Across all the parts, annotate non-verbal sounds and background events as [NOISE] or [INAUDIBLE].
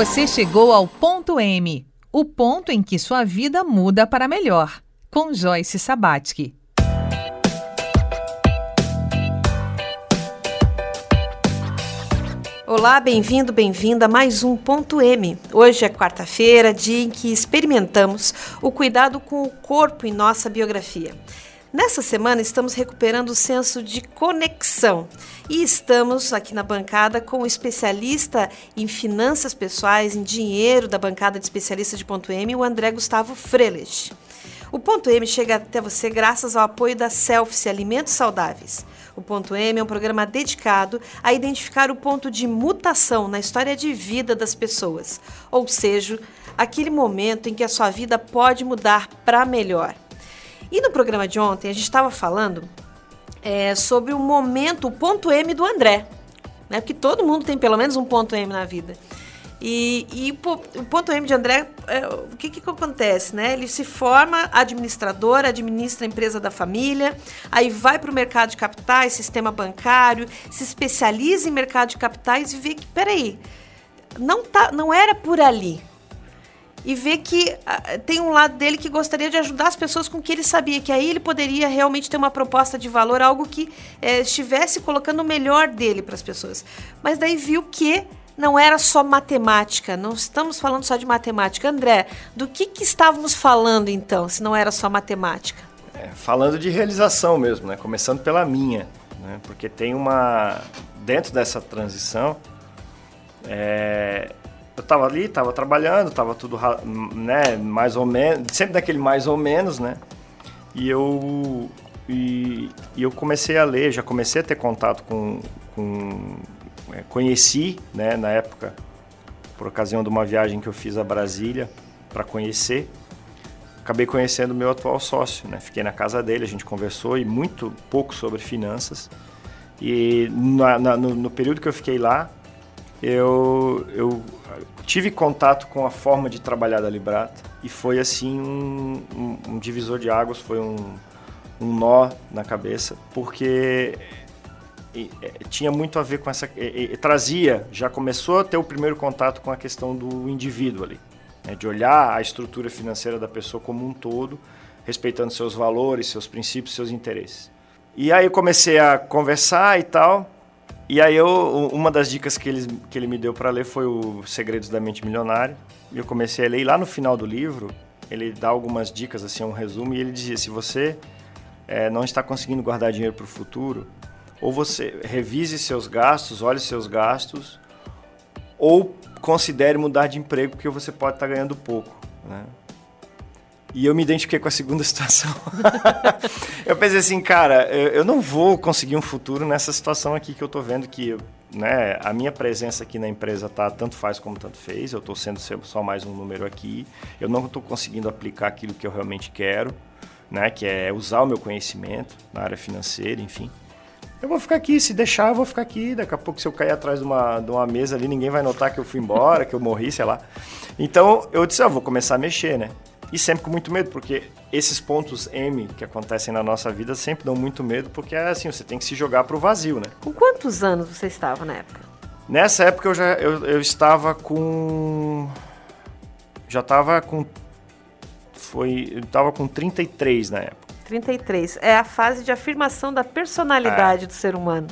Você chegou ao ponto M, o ponto em que sua vida muda para melhor, com Joyce Sabatsky. Olá, bem-vindo, bem-vinda a mais um Ponto M. Hoje é quarta-feira, dia em que experimentamos o cuidado com o corpo em nossa biografia. Nessa semana estamos recuperando o senso de conexão e estamos aqui na bancada com o especialista em finanças pessoais, em dinheiro da bancada de especialistas de Ponto M, o André Gustavo Freles. O Ponto M chega até você graças ao apoio da Selfie Alimentos Saudáveis. O Ponto M é um programa dedicado a identificar o ponto de mutação na história de vida das pessoas, ou seja, aquele momento em que a sua vida pode mudar para melhor. E no programa de ontem a gente estava falando é, sobre o momento, o ponto M do André, né? Porque todo mundo tem pelo menos um ponto M na vida. E, e o ponto M de André, é, o que, que acontece? Né? Ele se forma administrador, administra a empresa da família, aí vai para o mercado de capitais, sistema bancário, se especializa em mercado de capitais e vê que, peraí, não, tá, não era por ali. E vê que uh, tem um lado dele que gostaria de ajudar as pessoas com que ele sabia que aí ele poderia realmente ter uma proposta de valor, algo que eh, estivesse colocando o melhor dele para as pessoas. Mas daí viu que não era só matemática, não estamos falando só de matemática. André, do que, que estávamos falando então, se não era só matemática? É, falando de realização mesmo, né? começando pela minha, né? porque tem uma. Dentro dessa transição, é, eu estava ali, estava trabalhando, estava tudo né, mais ou menos, sempre daquele mais ou menos, né? E eu, e, e eu comecei a ler, já comecei a ter contato com, com é, conheci, né, na época, por ocasião de uma viagem que eu fiz a Brasília para conhecer, acabei conhecendo meu atual sócio, né? Fiquei na casa dele, a gente conversou e muito pouco sobre finanças. E na, na, no, no, período que eu fiquei lá, eu, eu tive contato com a forma de trabalhar da Librata e foi assim um, um, um divisor de águas, foi um, um nó na cabeça, porque é, tinha muito a ver com essa. Trazia, já começou a ter o primeiro contato com a questão do indivíduo ali. Né, de olhar a estrutura financeira da pessoa como um todo, respeitando seus valores, seus princípios, seus interesses. E aí eu comecei a conversar e tal. E aí eu, uma das dicas que ele, que ele me deu para ler foi o Segredos da Mente Milionária. E eu comecei a ler. E lá no final do livro, ele dá algumas dicas, assim, um resumo. E ele dizia: se você é, não está conseguindo guardar dinheiro para o futuro, ou você revise seus gastos, olhe seus gastos, ou considere mudar de emprego porque você pode estar ganhando pouco, né? E eu me identifiquei com a segunda [LAUGHS] situação. eu pensei assim, cara, eu não vou conseguir um futuro nessa situação aqui que eu estou vendo que né, a minha presença aqui na empresa tá tanto faz como tanto fez. Eu estou sendo só mais um número aqui. Eu não estou conseguindo aplicar aquilo que eu realmente quero, né, que é usar o meu conhecimento na área financeira, enfim. Eu vou ficar aqui, se deixar, eu vou ficar aqui. Daqui a pouco, se eu cair atrás de uma, de uma mesa ali, ninguém vai notar que eu fui embora, que eu morri, sei lá. Então, eu disse, ah, vou começar a mexer, né? E sempre com muito medo, porque esses pontos M que acontecem na nossa vida sempre dão muito medo, porque é assim, você tem que se jogar pro vazio, né? Com quantos anos você estava na época? Nessa época eu já eu, eu estava com. Já estava com. Foi. Eu estava com 33 na época. 33. É a fase de afirmação da personalidade é. do ser humano.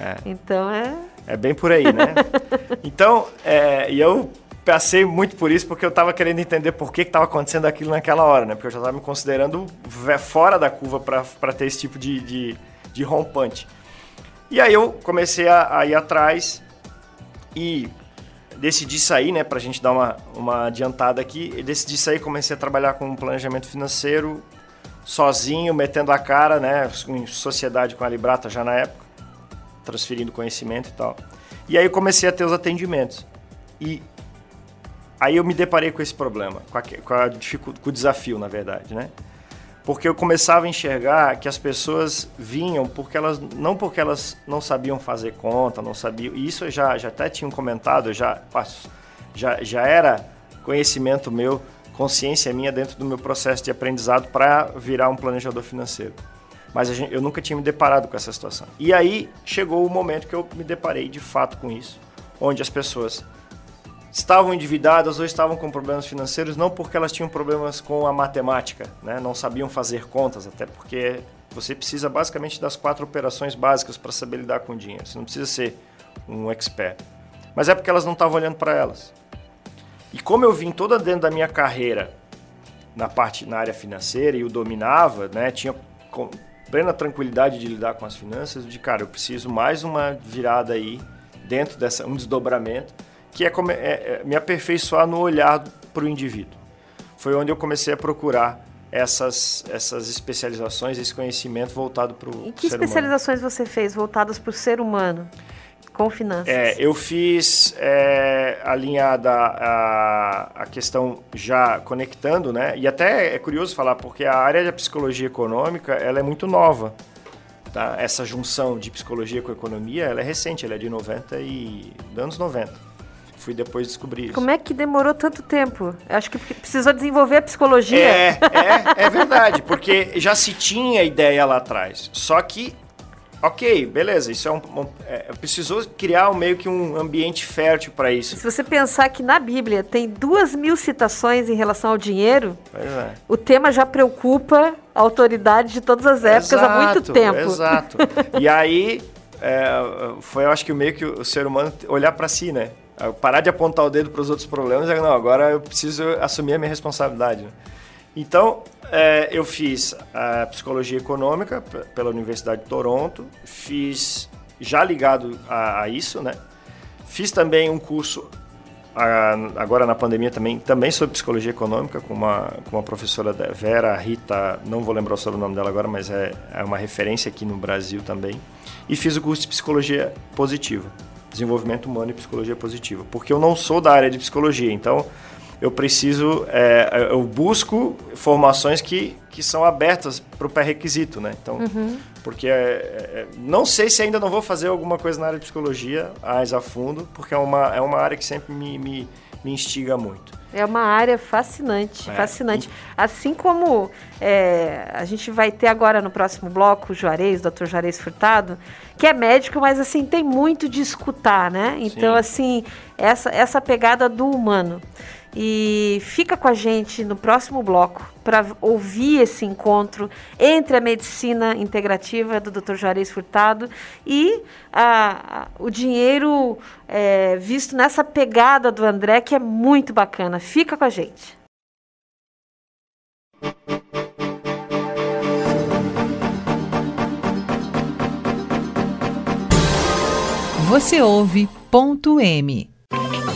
É. Então é. É bem por aí, né? [LAUGHS] então, é, e eu passei muito por isso porque eu estava querendo entender por que estava acontecendo aquilo naquela hora, né? Porque eu já estava me considerando fora da curva para ter esse tipo de, de, de, rompante. E aí eu comecei a, a ir atrás e decidi sair, né? Para a gente dar uma, uma adiantada aqui. Decidi sair, comecei a trabalhar com planejamento financeiro sozinho, metendo a cara, né, em sociedade com a Librata já na época, transferindo conhecimento e tal. E aí comecei a ter os atendimentos. E aí eu me deparei com esse problema, com, a, com, a com o desafio, na verdade, né? Porque eu começava a enxergar que as pessoas vinham porque elas não porque elas não sabiam fazer conta, não sabiam. E isso eu já já até tinha comentado, já já já era conhecimento meu consciência minha dentro do meu processo de aprendizado para virar um planejador financeiro. Mas gente, eu nunca tinha me deparado com essa situação. E aí chegou o momento que eu me deparei de fato com isso, onde as pessoas estavam endividadas ou estavam com problemas financeiros não porque elas tinham problemas com a matemática, né? não sabiam fazer contas, até porque você precisa basicamente das quatro operações básicas para saber lidar com o dinheiro. Você não precisa ser um expert. Mas é porque elas não estavam olhando para elas. E como eu vim toda dentro da minha carreira na parte na área financeira e o dominava, né, tinha plena tranquilidade de lidar com as finanças, de cara, eu preciso mais uma virada aí dentro dessa um desdobramento que é, é, é me aperfeiçoar no olhar para o indivíduo. Foi onde eu comecei a procurar essas, essas especializações, esse conhecimento voltado para o ser humano. E que especializações você fez voltadas para o ser humano? Com finanças. É, eu fiz é, alinhada a, a questão já conectando, né? E até é curioso falar, porque a área da psicologia econômica ela é muito nova. Tá? Essa junção de psicologia com economia ela é recente, ela é de 90 e. anos 90 fui depois descobrir isso. Como é que demorou tanto tempo? Acho que precisou desenvolver a psicologia. É, é, é verdade, porque já se tinha ideia lá atrás. Só que Ok, beleza, isso é um. um é, precisou criar um, meio que um ambiente fértil para isso. Se você pensar que na Bíblia tem duas mil citações em relação ao dinheiro, é. o tema já preocupa a autoridade de todas as épocas exato, há muito tempo. Exato. e aí é, foi, eu acho que meio que o ser humano olhar para si, né? Parar de apontar o dedo para os outros problemas e não, agora eu preciso assumir a minha responsabilidade. Né? Então, é, eu fiz a psicologia econômica pela Universidade de Toronto, fiz já ligado a, a isso, né? Fiz também um curso a, agora na pandemia também, também sobre psicologia econômica com uma, com uma professora Vera Rita, não vou lembrar o nome dela agora, mas é, é uma referência aqui no Brasil também. E fiz o curso de psicologia positiva, desenvolvimento humano e psicologia positiva, porque eu não sou da área de psicologia, então eu preciso, é, eu busco formações que, que são abertas para o pré-requisito, né? Então, uhum. porque é, é, não sei se ainda não vou fazer alguma coisa na área de psicologia mais a fundo, porque é uma, é uma área que sempre me, me, me instiga muito. É uma área fascinante, é. fascinante. Assim como é, a gente vai ter agora no próximo bloco o Juarez, o Dr. Juarez Furtado, que é médico, mas assim tem muito de escutar, né? Então Sim. assim essa essa pegada do humano. E fica com a gente no próximo bloco para ouvir esse encontro entre a medicina integrativa do Dr. Juarez Furtado e a, a, o dinheiro é, visto nessa pegada do André, que é muito bacana. Fica com a gente. Você ouve ponto M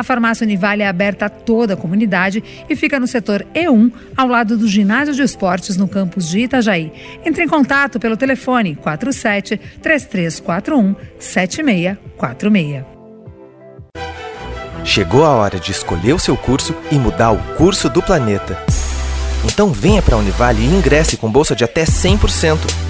A farmácia Univale é aberta a toda a comunidade e fica no setor E1, ao lado do ginásio de esportes no campus de Itajaí. Entre em contato pelo telefone 47 3341 7646. Chegou a hora de escolher o seu curso e mudar o curso do planeta. Então venha para a Univale e ingresse com bolsa de até 100%.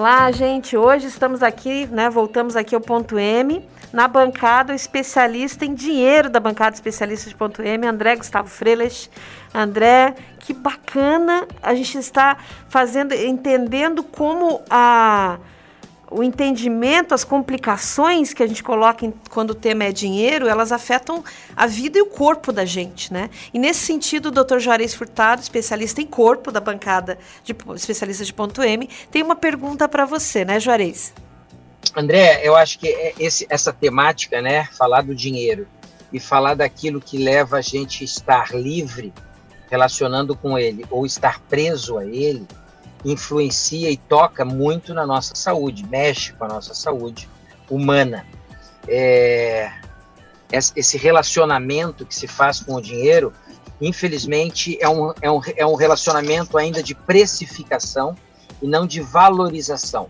Olá, gente. Hoje estamos aqui, né? Voltamos aqui ao ponto M. Na bancada, o especialista em dinheiro da bancada especialista de ponto M, André Gustavo Freitas. André, que bacana a gente está fazendo, entendendo como a o entendimento, as complicações que a gente coloca em, quando o tema é dinheiro, elas afetam a vida e o corpo da gente, né? E nesse sentido, o Dr. Juarez Furtado, especialista em corpo da bancada de especialista de ponto M, tem uma pergunta para você, né, Juarez? André, eu acho que é esse, essa temática, né, falar do dinheiro, e falar daquilo que leva a gente a estar livre, relacionando com ele, ou estar preso a ele, influencia e toca muito na nossa saúde, mexe com a nossa saúde humana. É, esse relacionamento que se faz com o dinheiro, infelizmente, é um, é, um, é um relacionamento ainda de precificação e não de valorização.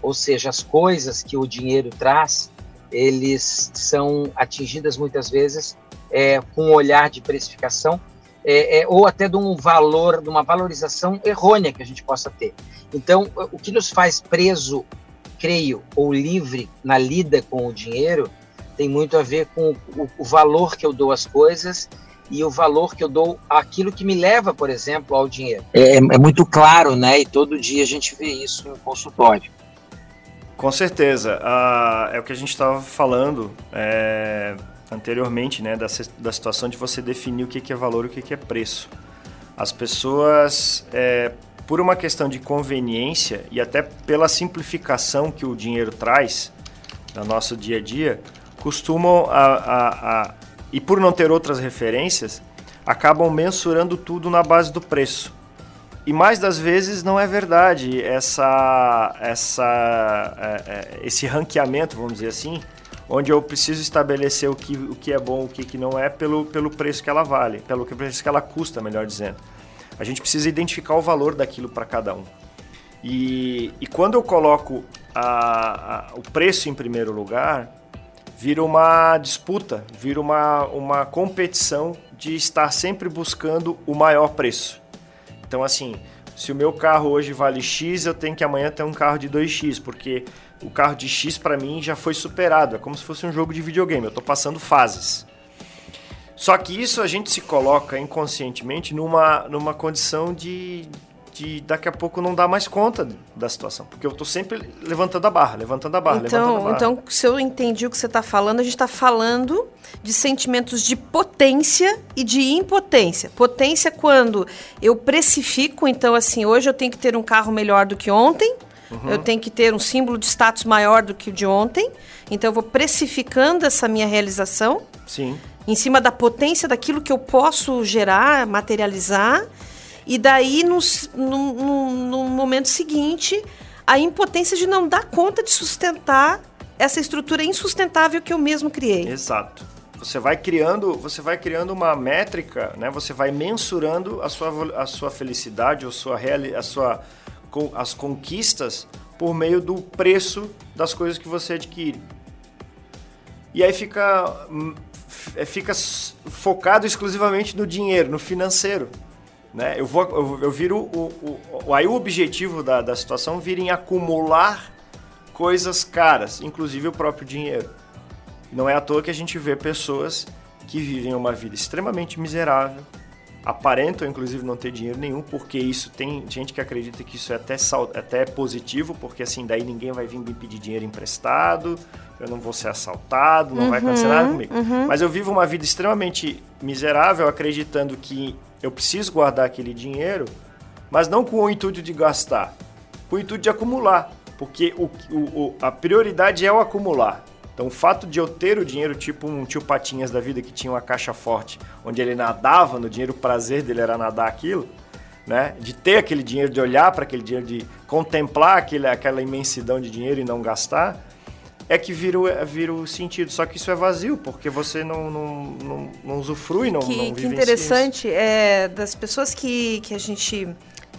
Ou seja, as coisas que o dinheiro traz, eles são atingidas muitas vezes é, com um olhar de precificação é, é, ou até de um valor, de uma valorização errônea que a gente possa ter. Então, o que nos faz preso, creio, ou livre na lida com o dinheiro, tem muito a ver com o, o valor que eu dou às coisas e o valor que eu dou àquilo que me leva, por exemplo, ao dinheiro. É, é muito claro, né? E todo dia a gente vê isso no consultório. Com certeza. Ah, é o que a gente estava falando é, anteriormente, né? Da, da situação de você definir o que, é valor e o que, que é preço. As pessoas, é, por uma questão de conveniência e até pela simplificação que o dinheiro traz no nosso dia a dia, costumam a, a, a, e por não ter outras referências, acabam mensurando tudo na base do preço. E mais das vezes não é verdade essa, essa, é, é, esse ranqueamento, vamos dizer assim, onde eu preciso estabelecer o que, o que é bom, o que, que não é, pelo, pelo preço que ela vale, pelo preço que ela custa, melhor dizendo. A gente precisa identificar o valor daquilo para cada um. E, e quando eu coloco a, a, o preço em primeiro lugar, vira uma disputa, vira uma, uma competição de estar sempre buscando o maior preço. Então, assim, se o meu carro hoje vale X, eu tenho que amanhã ter um carro de 2X, porque o carro de X para mim já foi superado. É como se fosse um jogo de videogame, eu estou passando fases. Só que isso a gente se coloca inconscientemente numa, numa condição de, de daqui a pouco não dar mais conta da situação. Porque eu estou sempre levantando a barra, levantando a barra, então, levantando a barra. Então, se eu entendi o que você está falando, a gente está falando de sentimentos de potência e de impotência. Potência quando eu precifico, então assim, hoje eu tenho que ter um carro melhor do que ontem, uhum. eu tenho que ter um símbolo de status maior do que o de ontem, então eu vou precificando essa minha realização. Sim. Em cima da potência daquilo que eu posso gerar, materializar e daí, no, no, no, no momento seguinte, a impotência de não dar conta de sustentar essa estrutura insustentável que eu mesmo criei. Exato. Você vai criando, você vai criando uma métrica, né? Você vai mensurando a sua, a sua felicidade, a sua, a sua as conquistas por meio do preço das coisas que você adquire. E aí fica hum, fica focado exclusivamente no dinheiro, no financeiro. Né? Eu, vou, eu, eu viro o, o, o, Aí o objetivo da, da situação vira em acumular coisas caras, inclusive o próprio dinheiro. Não é à toa que a gente vê pessoas que vivem uma vida extremamente miserável, aparentam inclusive não ter dinheiro nenhum, porque isso tem gente que acredita que isso é até, até positivo, porque assim daí ninguém vai vir me pedir dinheiro emprestado, eu não vou ser assaltado, não uhum, vai acontecer nada comigo. Uhum. Mas eu vivo uma vida extremamente miserável, acreditando que eu preciso guardar aquele dinheiro, mas não com o intuito de gastar, com o intuito de acumular, porque o, o, a prioridade é o acumular. Então, o fato de eu ter o dinheiro, tipo um tio Patinhas da vida que tinha uma caixa forte, onde ele nadava no dinheiro, o prazer dele era nadar aquilo, né? De ter aquele dinheiro, de olhar para aquele dinheiro, de contemplar aquele, aquela imensidão de dinheiro e não gastar, é que vira, o, vira o sentido. Só que isso é vazio, porque você não, não, não, não usufrui, não, que, não Que interessante, é, das pessoas que, que a gente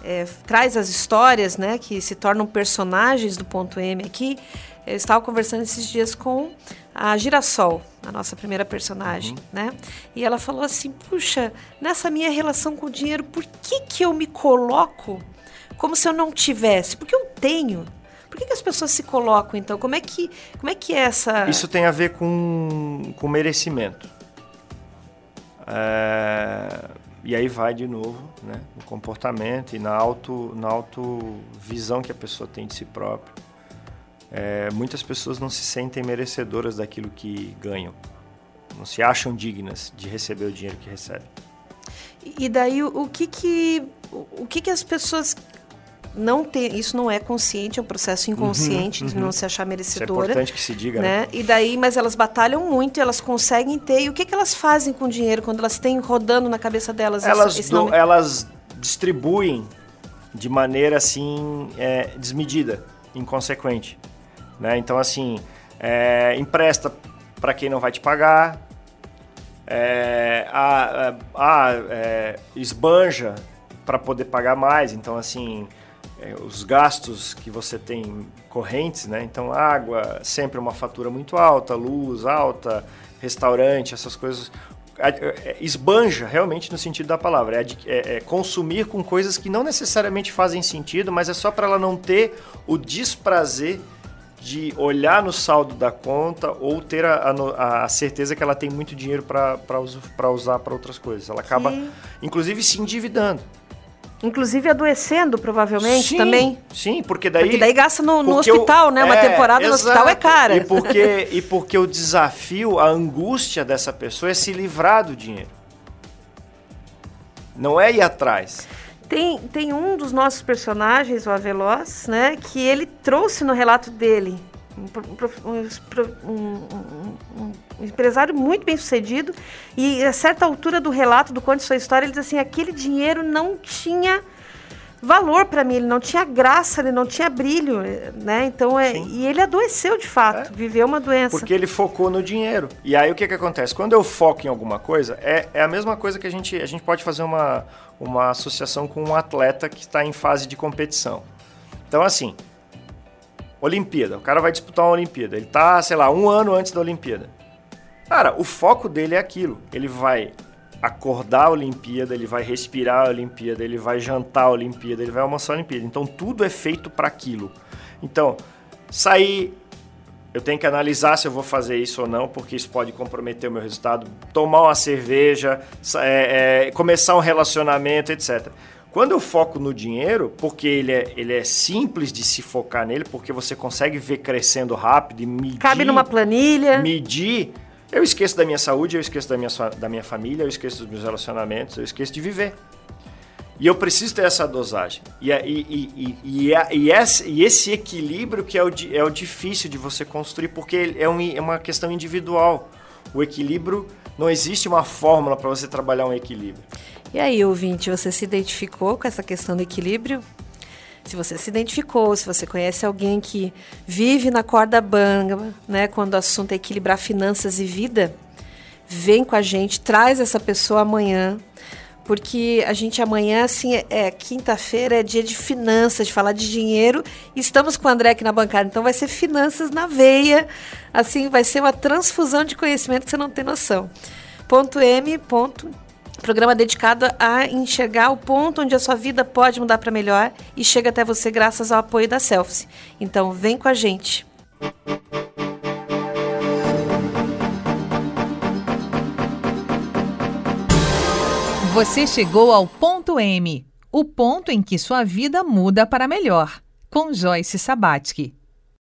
é, traz as histórias, né, que se tornam personagens do ponto M aqui, eu estava conversando esses dias com a Girassol, a nossa primeira personagem, uhum. né? E ela falou assim: puxa, nessa minha relação com o dinheiro, por que, que eu me coloco como se eu não tivesse? Porque eu tenho. Por que, que, as pessoas se colocam, então? Como é que, como é, que é essa... Isso tem a ver com, com merecimento. É, e aí vai de novo né, no comportamento e na, auto, na autovisão que a pessoa tem de si própria. É, muitas pessoas não se sentem merecedoras daquilo que ganham. Não se acham dignas de receber o dinheiro que recebem. E daí o, que que o que que as pessoas não ter, isso não é consciente, é um processo inconsciente Uhum, de uhum. não se achar Isso é merecedora. importante que se diga, né? né? E daí, mas elas batalham muito, elas conseguem ter. E o que, que elas fazem com o dinheiro quando elas têm rodando na cabeça delas Elas, esse do- elas distribuem de maneira assim é, desmedida, inconsequente. Né? Então, assim, é, empresta para quem não vai te pagar, é, a, a- a, é, esbanja para poder pagar mais. Então, assim, é, os gastos que você tem correntes, né? Então, água, sempre uma fatura muito alta, luz alta, restaurante, essas coisas. É, Esbanja, realmente, no sentido da palavra. É, é- é consumir com coisas que não necessariamente fazem sentido, mas é só para ela não ter o desprazer de olhar no saldo da conta ou ter a, a a certeza que ela tem muito dinheiro para usar para outras coisas. Ela acaba, Que- inclusive, se endividando. Inclusive adoecendo, provavelmente, Sim, também. Sim, porque daí. Porque daí gasta no, no hospital, né? Uma é, temporada no hospital é exato. cara. E porque, e porque o desafio, a angústia dessa pessoa é se livrar do dinheiro. Não é ir atrás. Tem, tem um dos nossos personagens, o Aveloz, né? Que ele trouxe no relato dele. Um, um- um- um empresário muito bem sucedido. E a certa altura do relato, do conto de sua história, ele diz assim: aquele dinheiro não tinha valor para mim, ele não tinha graça, ele não tinha brilho, né? Então, é, Sim. e ele adoeceu de fato, viveu uma doença. Porque ele focou no dinheiro. E aí o que, que acontece? Quando eu foco em alguma coisa, é, é a mesma coisa que a gente. A gente pode fazer uma, uma associação com um atleta que está em fase de competição. Então, assim, Olimpíada. O cara vai disputar uma Olimpíada. Ele tá, sei lá, um ano antes da Olimpíada. Cara, o foco dele é aquilo. Ele vai acordar a Olimpíada, ele vai respirar a Olimpíada, ele vai jantar a Olimpíada, ele vai almoçar a Olimpíada. Então tudo é feito para aquilo. Então, sair, eu tenho que analisar se eu vou fazer isso ou não, porque isso pode comprometer o meu resultado. Tomar uma cerveja, é, é, começar um relacionamento, etc. Quando eu foco no dinheiro, porque ele é, ele é simples de se focar nele, porque você consegue ver crescendo rápido e medir Cabe numa planilha. medir, eu esqueço da minha saúde, eu esqueço da minha, da minha família, eu esqueço dos meus relacionamentos, eu esqueço de viver. E eu preciso ter essa dosagem. E, a- e, e, e, a- e esse, equilíbrio que é o, é o difícil de você construir, porque é, um, é uma questão individual. O equilíbrio, não existe uma fórmula para você trabalhar um equilíbrio. E aí, ouvinte, você se identificou com essa questão do equilíbrio? Se você se identificou, se você conhece alguém que vive na corda bamba, né, quando o assunto é equilibrar finanças e vida, vem com a gente, traz essa pessoa amanhã, porque a gente amanhã, assim, é, quinta-feira, é dia de finanças, de falar de dinheiro, estamos com o André aqui na bancada, então vai ser finanças na veia, assim, vai ser uma transfusão de conhecimento que você não tem noção. Ponto M, ponto Programa dedicado a enxergar o ponto onde a sua vida pode mudar para melhor e chega até você graças ao apoio da Selfie. Então, vem com a gente. Você chegou ao ponto M, o ponto em que sua vida muda para melhor, com Joyce Sabatsky.